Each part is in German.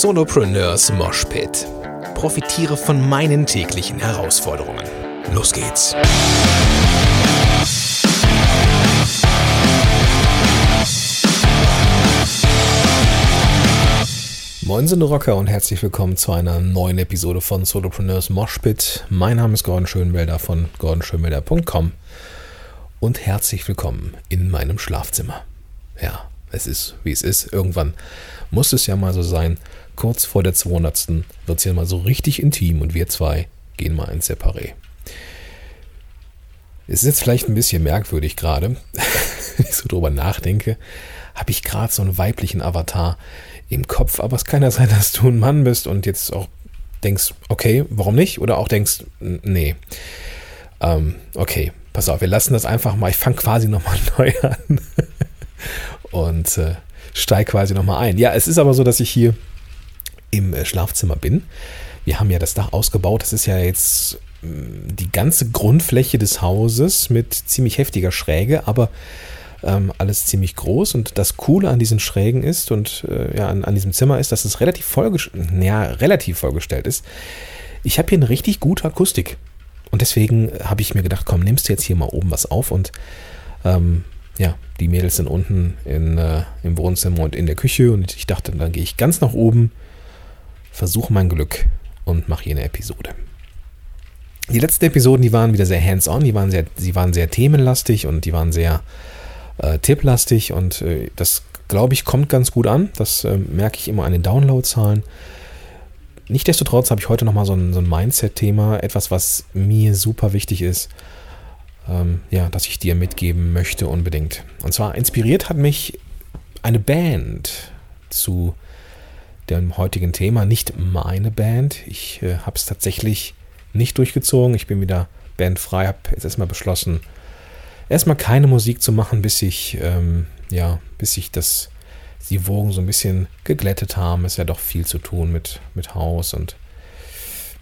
Solopreneurs Moshpit. Profitiere von meinen täglichen Herausforderungen. Los geht's! Moin sind Rocker und herzlich willkommen zu einer neuen Episode von Solopreneurs Moshpit. Mein Name ist Gordon Schönwelder von gordonschönwelder.com und herzlich willkommen in meinem Schlafzimmer. Ja, es ist wie es ist. Irgendwann muss es ja mal so sein. Kurz vor der 200. wird es ja mal so richtig intim und wir zwei gehen mal ins Separé. Es ist jetzt vielleicht ein bisschen merkwürdig gerade, wenn ich so drüber nachdenke. Habe ich gerade so einen weiblichen Avatar im Kopf, aber es kann ja sein, dass du ein Mann bist und jetzt auch denkst, okay, warum nicht? Oder auch denkst, nee. Ähm, okay, pass auf, wir lassen das einfach mal. Ich fange quasi nochmal neu an und äh, steige quasi nochmal ein. Ja, es ist aber so, dass ich hier im äh, Schlafzimmer bin. Wir haben ja das Dach ausgebaut. Das ist ja jetzt mm, die ganze Grundfläche des Hauses mit ziemlich heftiger Schräge, aber ähm, alles ziemlich groß. Und das Coole an diesen Schrägen ist und äh, ja, an, an, diesem Zimmer ist, dass es relativ, vollgestellt, ja, relativ vollgestellt ist. Ich habe hier eine richtig gute Akustik. Und deswegen habe ich mir gedacht, komm, nimmst du jetzt hier mal oben was auf und ähm, ja, die Mädels sind unten in, äh, im Wohnzimmer und in der Küche und ich dachte, dann gehe ich ganz nach oben, versuche mein Glück und mache hier eine Episode. Die letzten Episoden, die waren wieder sehr hands-on, die waren sehr, sie waren sehr themenlastig und die waren sehr äh, tipplastig und äh, das, glaube ich, kommt ganz gut an. Das äh, merke ich immer an den Downloadzahlen. Nichtsdestotrotz habe ich heute nochmal so ein, so ein Mindset-Thema, etwas, was mir super wichtig ist ähm, ja, das ich dir mitgeben möchte unbedingt. Und zwar inspiriert hat mich eine Band zu dem heutigen Thema, nicht meine Band. Ich äh, habe es tatsächlich nicht durchgezogen. Ich bin wieder bandfrei, habe jetzt erstmal beschlossen, erstmal keine Musik zu machen, bis ich, ähm, ja, bis ich das, die Wogen so ein bisschen geglättet haben. Es ist ja doch viel zu tun mit, mit Haus und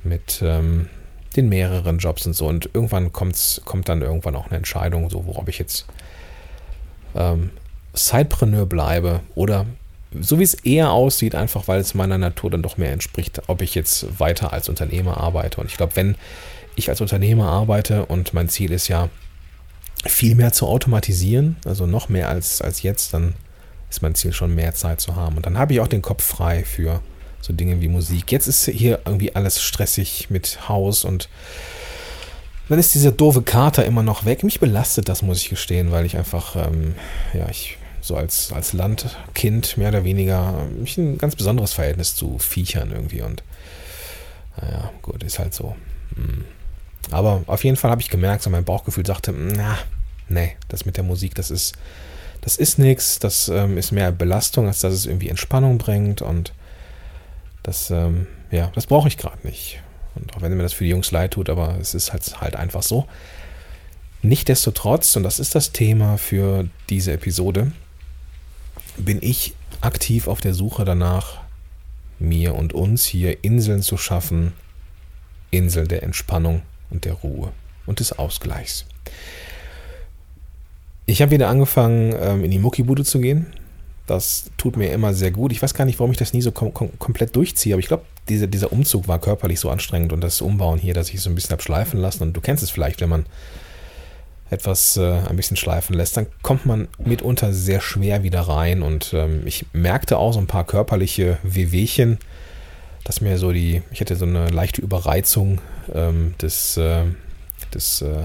mit, ähm, den mehreren Jobs und so. Und irgendwann kommt's, kommt dann irgendwann auch eine Entscheidung, so worauf ich jetzt ähm, Sidepreneur bleibe oder so wie es eher aussieht, einfach weil es meiner Natur dann doch mehr entspricht, ob ich jetzt weiter als Unternehmer arbeite. Und ich glaube, wenn ich als Unternehmer arbeite und mein Ziel ist ja, viel mehr zu automatisieren, also noch mehr als, als jetzt, dann ist mein Ziel schon mehr Zeit zu haben. Und dann habe ich auch den Kopf frei für so Dinge wie Musik. Jetzt ist hier irgendwie alles stressig mit Haus und dann ist dieser doofe Kater immer noch weg. Mich belastet das, muss ich gestehen, weil ich einfach, ähm, ja, ich so als, als Landkind mehr oder weniger mich ein ganz besonderes Verhältnis zu Viechern irgendwie und naja, gut, ist halt so. Hm. Aber auf jeden Fall habe ich gemerkt, so mein Bauchgefühl sagte, na, nee, das mit der Musik, das ist, das ist nichts, das ähm, ist mehr Belastung, als dass es irgendwie Entspannung bringt und das, ähm, ja, das brauche ich gerade nicht. Und auch wenn mir das für die Jungs leid tut, aber es ist halt, halt einfach so. Nichtsdestotrotz, und das ist das Thema für diese Episode, bin ich aktiv auf der Suche danach, mir und uns hier Inseln zu schaffen, Inseln der Entspannung und der Ruhe und des Ausgleichs. Ich habe wieder angefangen, ähm, in die Muckibude zu gehen. Das tut mir immer sehr gut. Ich weiß gar nicht, warum ich das nie so kom kom komplett durchziehe, aber ich glaube, diese, dieser Umzug war körperlich so anstrengend und das Umbauen hier, dass ich so ein bisschen habe schleifen lassen. Und du kennst es vielleicht, wenn man etwas äh, ein bisschen schleifen lässt, dann kommt man mitunter sehr schwer wieder rein. Und ähm, ich merkte auch so ein paar körperliche Wehwehchen, dass mir so die, ich hatte so eine leichte Überreizung ähm, des, äh, des äh,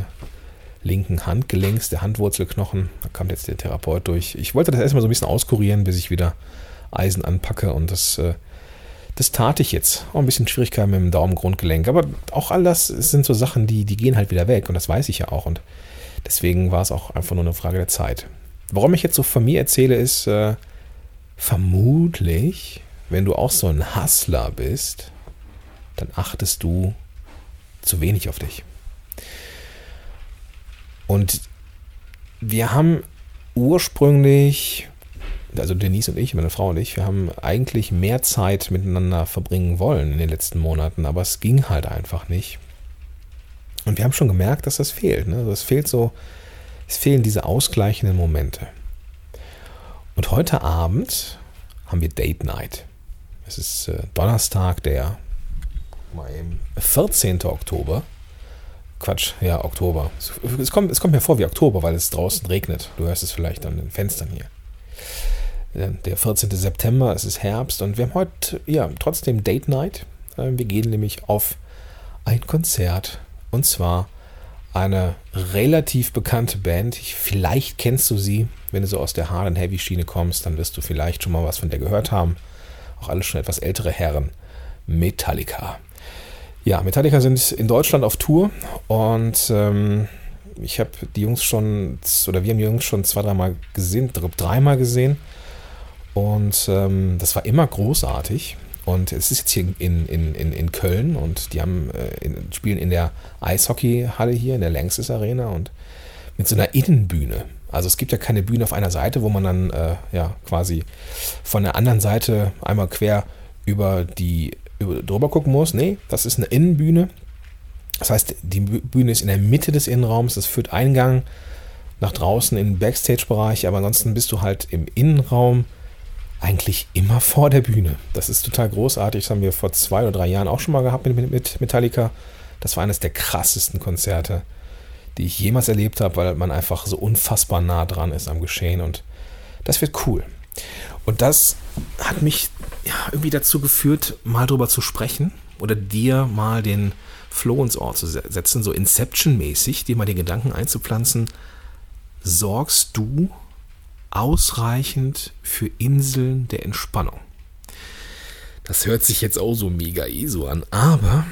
linken Handgelenks, der Handwurzelknochen. Da kam jetzt der Therapeut durch. Ich wollte das erstmal so ein bisschen auskurieren, bis ich wieder Eisen anpacke und das, äh, das tat ich jetzt. Auch ein bisschen Schwierigkeiten mit dem Daumengrundgelenk. Aber auch all das sind so Sachen, die, die gehen halt wieder weg und das weiß ich ja auch. Und deswegen war es auch einfach nur eine Frage der Zeit. Warum ich jetzt so von mir erzähle, ist äh, vermutlich, wenn du auch so ein Hustler bist, dann achtest du zu wenig auf dich. Und wir haben ursprünglich, also Denise und ich, meine Frau und ich, wir haben eigentlich mehr Zeit miteinander verbringen wollen in den letzten Monaten, aber es ging halt einfach nicht. Und wir haben schon gemerkt, dass das fehlt. Ne? Es fehlt so, es fehlen diese ausgleichenden Momente. Und heute Abend haben wir Date Night. Es ist äh, Donnerstag, der mal eben 14. Oktober. Quatsch, ja, Oktober. Es kommt, es kommt mir vor wie Oktober, weil es draußen regnet. Du hörst es vielleicht an den Fenstern hier. Der 14. September, es ist Herbst und wir haben heute ja trotzdem Date Night. Äh, wir gehen nämlich auf ein Konzert und zwar eine relativ bekannte Band. vielleicht kennst du sie, wenn du so aus der Hard and Heavy Schiene kommst, dann wirst du vielleicht schon mal was von der gehört haben. Auch alle schon etwas ältere Herren. Metallica. Ja, Metallica sind in Deutschland auf Tour und ähm, ich habe die Jungs schon, oder wir haben die Jungs schon zwei, dreimal gesehen, dreimal gesehen. Und ähm, das war immer großartig. Und es ist jetzt hier in, in, in, in Köln und die haben, äh, in, spielen in der Eishockeyhalle hier, in der Längstes Arena und mit so einer Innenbühne. Also es gibt ja keine Bühne auf einer Seite, wo man dann äh, ja quasi von der anderen Seite einmal quer über die über, drüber gucken muss. Nee, das ist eine Innenbühne. Das heißt, die Bühne ist in der Mitte des Innenraums. Das führt Eingang nach draußen in den Backstage-Bereich, aber ansonsten bist du halt im Innenraum eigentlich immer vor der Bühne. Das ist total großartig. Das haben wir vor zwei oder drei Jahren auch schon mal gehabt mit, mit Metallica. Das war eines der krassesten Konzerte, die ich jemals erlebt habe, weil man einfach so unfassbar nah dran ist am Geschehen und das wird cool. Und das hat mich ja, irgendwie dazu geführt, mal drüber zu sprechen oder dir mal den Flow ins Ohr zu setzen, so Inception-mäßig, dir mal den Gedanken einzupflanzen, sorgst du ausreichend für Inseln der Entspannung? Das hört sich jetzt auch so mega ESO an, aber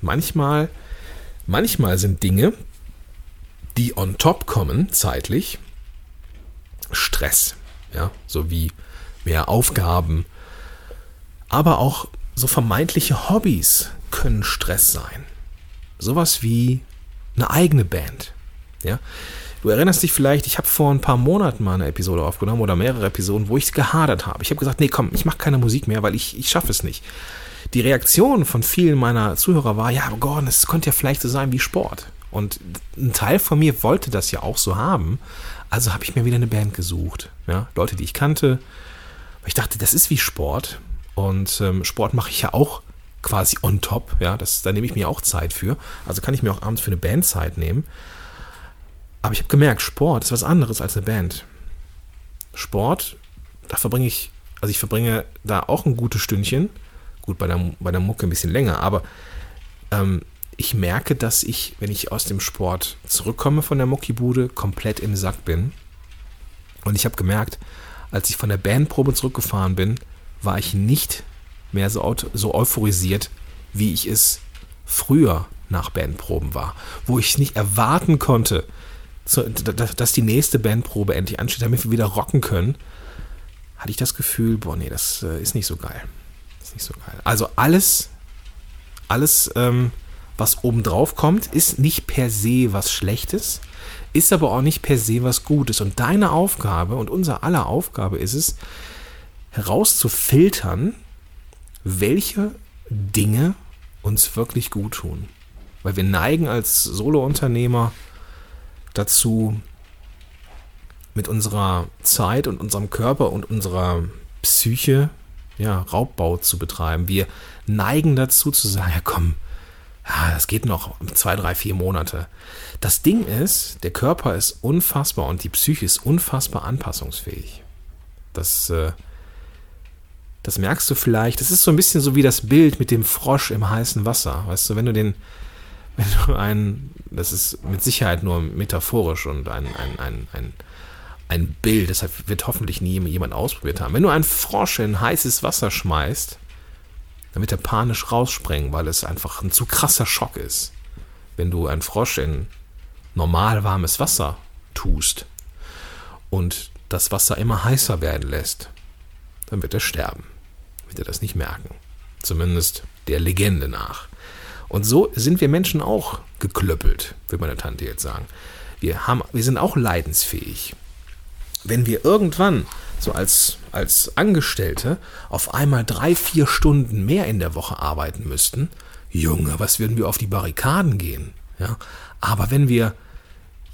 manchmal, manchmal sind Dinge, die on top kommen, zeitlich, Stress, ja, so wie mehr Aufgaben, aber auch so vermeintliche Hobbys können Stress sein. Sowas wie eine eigene Band, ja. Du erinnerst dich vielleicht, ich habe vor ein paar Monaten mal eine Episode aufgenommen oder mehrere Episoden, wo ich gehadert habe. Ich habe gesagt, nee, komm, ich mache keine Musik mehr, weil ich, ich schaffe es nicht. Die Reaktion von vielen meiner Zuhörer war, ja, Gordon, es könnte ja vielleicht so sein wie Sport. Und ein Teil von mir wollte das ja auch so haben. Also habe ich mir wieder eine Band gesucht. Ja? Leute, die ich kannte. Ich dachte, das ist wie Sport. Und ähm, Sport mache ich ja auch quasi on top. Ja? Das, da nehme ich mir auch Zeit für. Also kann ich mir auch abends für eine Band Zeit nehmen. Aber ich habe gemerkt, Sport ist was anderes als eine Band. Sport, da verbringe ich, also ich verbringe da auch ein gutes Stündchen. Gut, bei der, bei der Mucke ein bisschen länger, aber ähm, ich merke, dass ich, wenn ich aus dem Sport zurückkomme von der Muckibude, komplett im Sack bin. Und ich habe gemerkt, als ich von der Bandprobe zurückgefahren bin, war ich nicht mehr so, so euphorisiert, wie ich es früher nach Bandproben war. Wo ich nicht erwarten konnte, dass die nächste Bandprobe endlich ansteht, damit wir wieder rocken können, hatte ich das Gefühl, boah, nee, das äh, ist nicht so geil. ist nicht so geil. Also alles, alles ähm, was obendrauf kommt, ist nicht per se was Schlechtes, ist aber auch nicht per se was Gutes. Und deine Aufgabe und unser aller Aufgabe ist es, herauszufiltern, welche Dinge uns wirklich gut tun. Weil wir neigen als Solo-Unternehmer dazu, mit unserer Zeit und unserem Körper und unserer Psyche ja, Raubbau zu betreiben. Wir neigen dazu zu sagen, ja komm, das geht noch zwei, drei, vier Monate. Das Ding ist, der Körper ist unfassbar und die Psyche ist unfassbar anpassungsfähig. Das, äh, das merkst du vielleicht. Das ist so ein bisschen so wie das Bild mit dem Frosch im heißen Wasser. Weißt du, wenn du den, wenn du einen, das ist mit Sicherheit nur metaphorisch und ein, ein, ein, ein, ein Bild, deshalb wird hoffentlich nie jemand ausprobiert haben. Wenn du einen Frosch in heißes Wasser schmeißt, dann wird er panisch rausspringen, weil es einfach ein zu krasser Schock ist. Wenn du einen Frosch in normal warmes Wasser tust und das Wasser immer heißer werden lässt, dann wird er sterben. Wird er das nicht merken. Zumindest der Legende nach. Und so sind wir Menschen auch geklöppelt, würde meine Tante jetzt sagen. Wir, haben, wir sind auch leidensfähig. Wenn wir irgendwann so als, als Angestellte auf einmal drei, vier Stunden mehr in der Woche arbeiten müssten, Junge, was würden wir auf die Barrikaden gehen? Ja? Aber wenn wir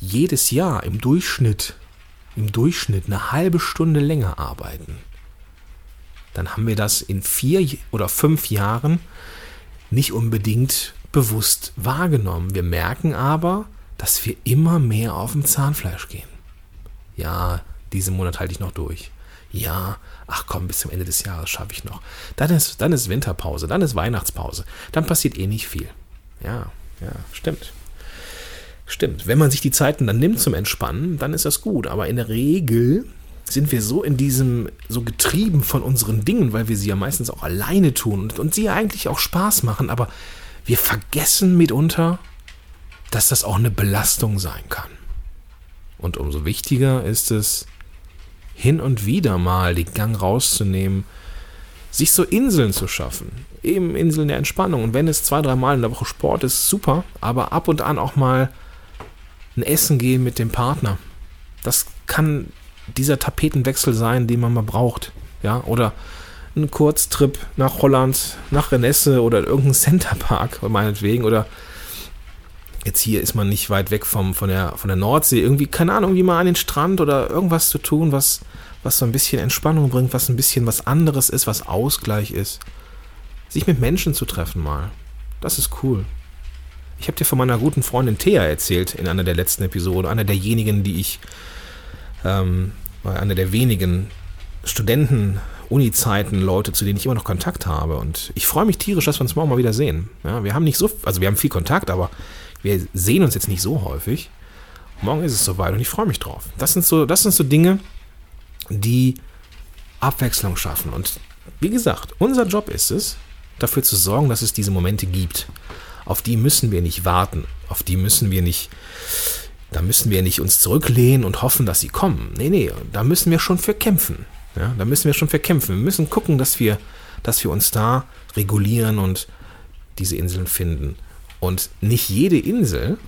jedes Jahr im Durchschnitt, im Durchschnitt eine halbe Stunde länger arbeiten, dann haben wir das in vier oder fünf Jahren nicht unbedingt bewusst wahrgenommen. Wir merken aber, dass wir immer mehr auf dem Zahnfleisch gehen. Ja, diesen Monat halte ich noch durch. Ja, ach komm, bis zum Ende des Jahres schaffe ich noch. Dann ist, dann ist Winterpause, dann ist Weihnachtspause. Dann passiert eh nicht viel. Ja, ja, stimmt. Stimmt. Wenn man sich die Zeiten dann nimmt zum Entspannen, dann ist das gut. Aber in der Regel sind wir so in diesem, so getrieben von unseren Dingen, weil wir sie ja meistens auch alleine tun und, und sie ja eigentlich auch Spaß machen, aber wir vergessen mitunter, dass das auch eine Belastung sein kann. Und umso wichtiger ist es, hin und wieder mal den Gang rauszunehmen, sich so Inseln zu schaffen. Eben Inseln der Entspannung. Und wenn es zwei, drei Mal in der Woche Sport ist, super. Aber ab und an auch mal ein Essen gehen mit dem Partner. Das kann dieser Tapetenwechsel sein, den man mal braucht. Ja, oder ein Kurztrip nach Holland, nach Renesse oder irgendein Centerpark, meinetwegen. Oder jetzt hier ist man nicht weit weg vom, von, der, von der Nordsee. Irgendwie, keine Ahnung, irgendwie mal an den Strand oder irgendwas zu tun, was, was so ein bisschen Entspannung bringt, was ein bisschen was anderes ist, was Ausgleich ist. Sich mit Menschen zu treffen mal. Das ist cool. Ich habe dir von meiner guten Freundin Thea erzählt in einer der letzten Episoden, einer derjenigen, die ich ähm, einer der wenigen Studenten, Uni-Zeiten, Leute, zu denen ich immer noch Kontakt habe. Und ich freue mich tierisch, dass wir uns morgen mal wieder sehen. Ja, wir haben nicht so, also wir haben viel Kontakt, aber wir sehen uns jetzt nicht so häufig. Morgen ist es soweit und ich freue mich drauf. Das sind so, das sind so Dinge, die Abwechslung schaffen. Und wie gesagt, unser Job ist es, dafür zu sorgen, dass es diese Momente gibt. Auf die müssen wir nicht warten. Auf die müssen wir nicht da müssen wir nicht uns zurücklehnen und hoffen, dass sie kommen. Nee, nee, da müssen wir schon für kämpfen. Ja, da müssen wir schon für kämpfen. Wir müssen gucken, dass wir, dass wir uns da regulieren und diese Inseln finden. Und nicht jede Insel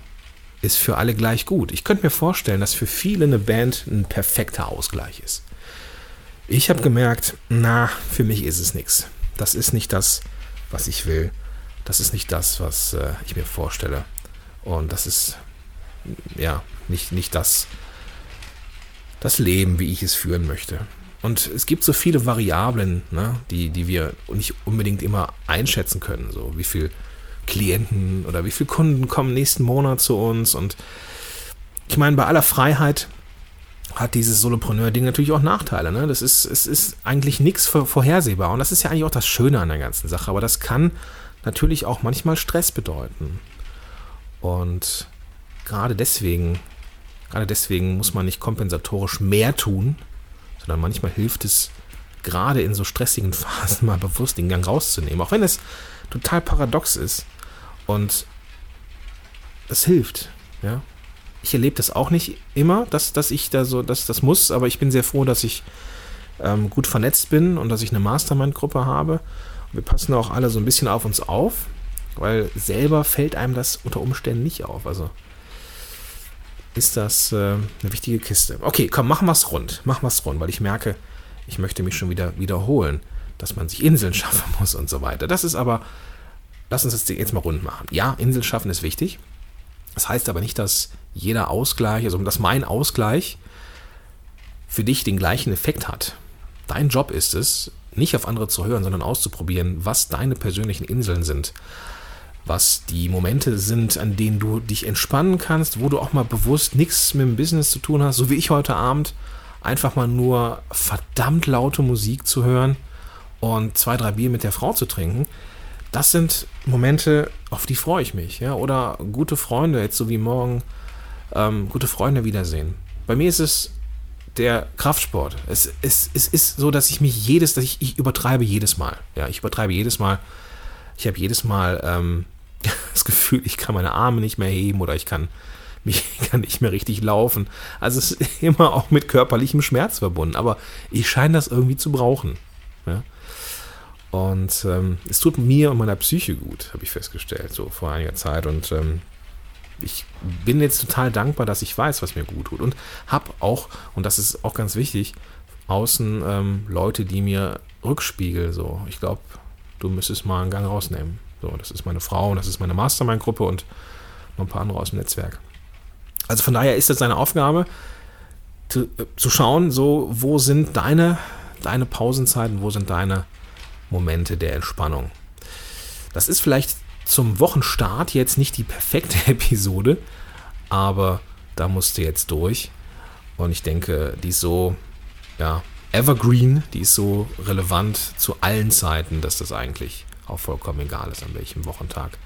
ist für alle gleich gut. Ich könnte mir vorstellen, dass für viele eine Band ein perfekter Ausgleich ist. Ich habe gemerkt, na, für mich ist es nichts. Das ist nicht das, was ich will. Das ist nicht das, was äh, ich mir vorstelle. Und das ist ja, nicht, nicht das, das Leben, wie ich es führen möchte. Und es gibt so viele Variablen, ne, die, die wir nicht unbedingt immer einschätzen können. So wie viele Klienten oder wie viele Kunden kommen nächsten Monat zu uns. Und ich meine, bei aller Freiheit hat dieses Solopreneur-Ding natürlich auch Nachteile. Ne? Das ist, es ist eigentlich nichts vorhersehbar. Und das ist ja eigentlich auch das Schöne an der ganzen Sache. Aber das kann natürlich auch manchmal Stress bedeuten. Und gerade deswegen, gerade deswegen muss man nicht kompensatorisch mehr tun, sondern manchmal hilft es, gerade in so stressigen Phasen mal bewusst den Gang rauszunehmen. Auch wenn es total paradox ist. Und das hilft, ja. Ich erlebe das auch nicht immer, dass, dass ich da so, dass das muss, aber ich bin sehr froh, dass ich ähm, gut vernetzt bin und dass ich eine Mastermind-Gruppe habe. Wir passen auch alle so ein bisschen auf uns auf, weil selber fällt einem das unter Umständen nicht auf. Also ist das äh, eine wichtige Kiste. Okay, komm, machen wir es rund. Machen wir es rund, weil ich merke, ich möchte mich schon wieder wiederholen, dass man sich Inseln schaffen muss und so weiter. Das ist aber, lass uns das jetzt mal rund machen. Ja, Inseln schaffen ist wichtig. Das heißt aber nicht, dass jeder Ausgleich, also dass mein Ausgleich für dich den gleichen Effekt hat. Dein Job ist es, nicht auf andere zu hören, sondern auszuprobieren, was deine persönlichen Inseln sind was die Momente sind, an denen du dich entspannen kannst, wo du auch mal bewusst nichts mit dem Business zu tun hast, so wie ich heute Abend, einfach mal nur verdammt laute Musik zu hören und zwei, drei Bier mit der Frau zu trinken. Das sind Momente, auf die freue ich mich. Ja? Oder gute Freunde, jetzt so wie morgen, ähm, gute Freunde wiedersehen. Bei mir ist es der Kraftsport. Es, es, es ist so, dass ich mich jedes, dass ich, ich übertreibe jedes Mal. Ja, ich übertreibe jedes Mal. Ich habe jedes Mal ähm, das Gefühl, ich kann meine Arme nicht mehr heben oder ich kann mich kann nicht mehr richtig laufen. Also es ist immer auch mit körperlichem Schmerz verbunden, aber ich scheine das irgendwie zu brauchen. Ja? Und ähm, es tut mir und meiner Psyche gut, habe ich festgestellt, so vor einiger Zeit. Und ähm, ich bin jetzt total dankbar, dass ich weiß, was mir gut tut. Und habe auch, und das ist auch ganz wichtig, außen ähm, Leute, die mir rückspiegeln. So, ich glaube, du müsstest mal einen Gang rausnehmen. So, das ist meine Frau und das ist meine Mastermind-Gruppe und noch ein paar andere aus dem Netzwerk. Also von daher ist es seine Aufgabe, zu, äh, zu schauen, so, wo sind deine, deine Pausenzeiten? Wo sind deine Momente der Entspannung? Das ist vielleicht zum Wochenstart jetzt nicht die perfekte Episode, aber da musst du jetzt durch. Und ich denke, die ist so, ja, evergreen, die ist so relevant zu allen Zeiten, dass das eigentlich auch vollkommen egal ist, an welchem Wochentag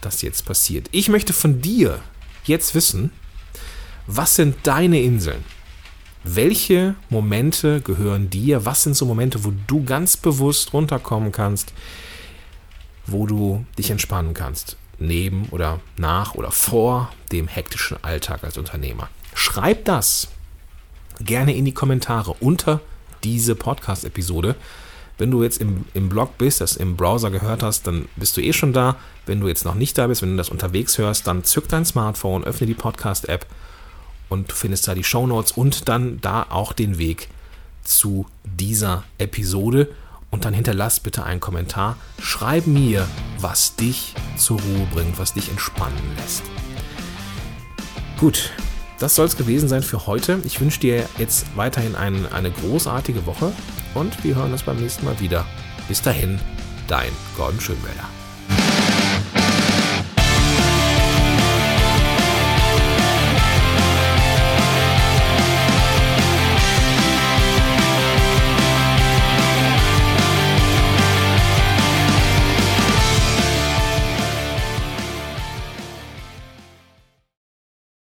das jetzt passiert. Ich möchte von dir jetzt wissen, was sind deine Inseln? Welche Momente gehören dir? Was sind so Momente, wo du ganz bewusst runterkommen kannst, wo du dich entspannen kannst? Neben oder nach oder vor dem hektischen Alltag als Unternehmer. Schreib das gerne in die Kommentare unter diese Podcast-Episode. Wenn du jetzt im, im Blog bist, das im Browser gehört hast, dann bist du eh schon da. Wenn du jetzt noch nicht da bist, wenn du das unterwegs hörst, dann zück dein Smartphone, öffne die Podcast-App und du findest da die Show Notes und dann da auch den Weg zu dieser Episode. Und dann hinterlass bitte einen Kommentar. Schreib mir, was dich zur Ruhe bringt, was dich entspannen lässt. Gut, das soll es gewesen sein für heute. Ich wünsche dir jetzt weiterhin ein, eine großartige Woche und wir hören uns beim nächsten Mal wieder. Bis dahin, dein Gordon Schönwälder.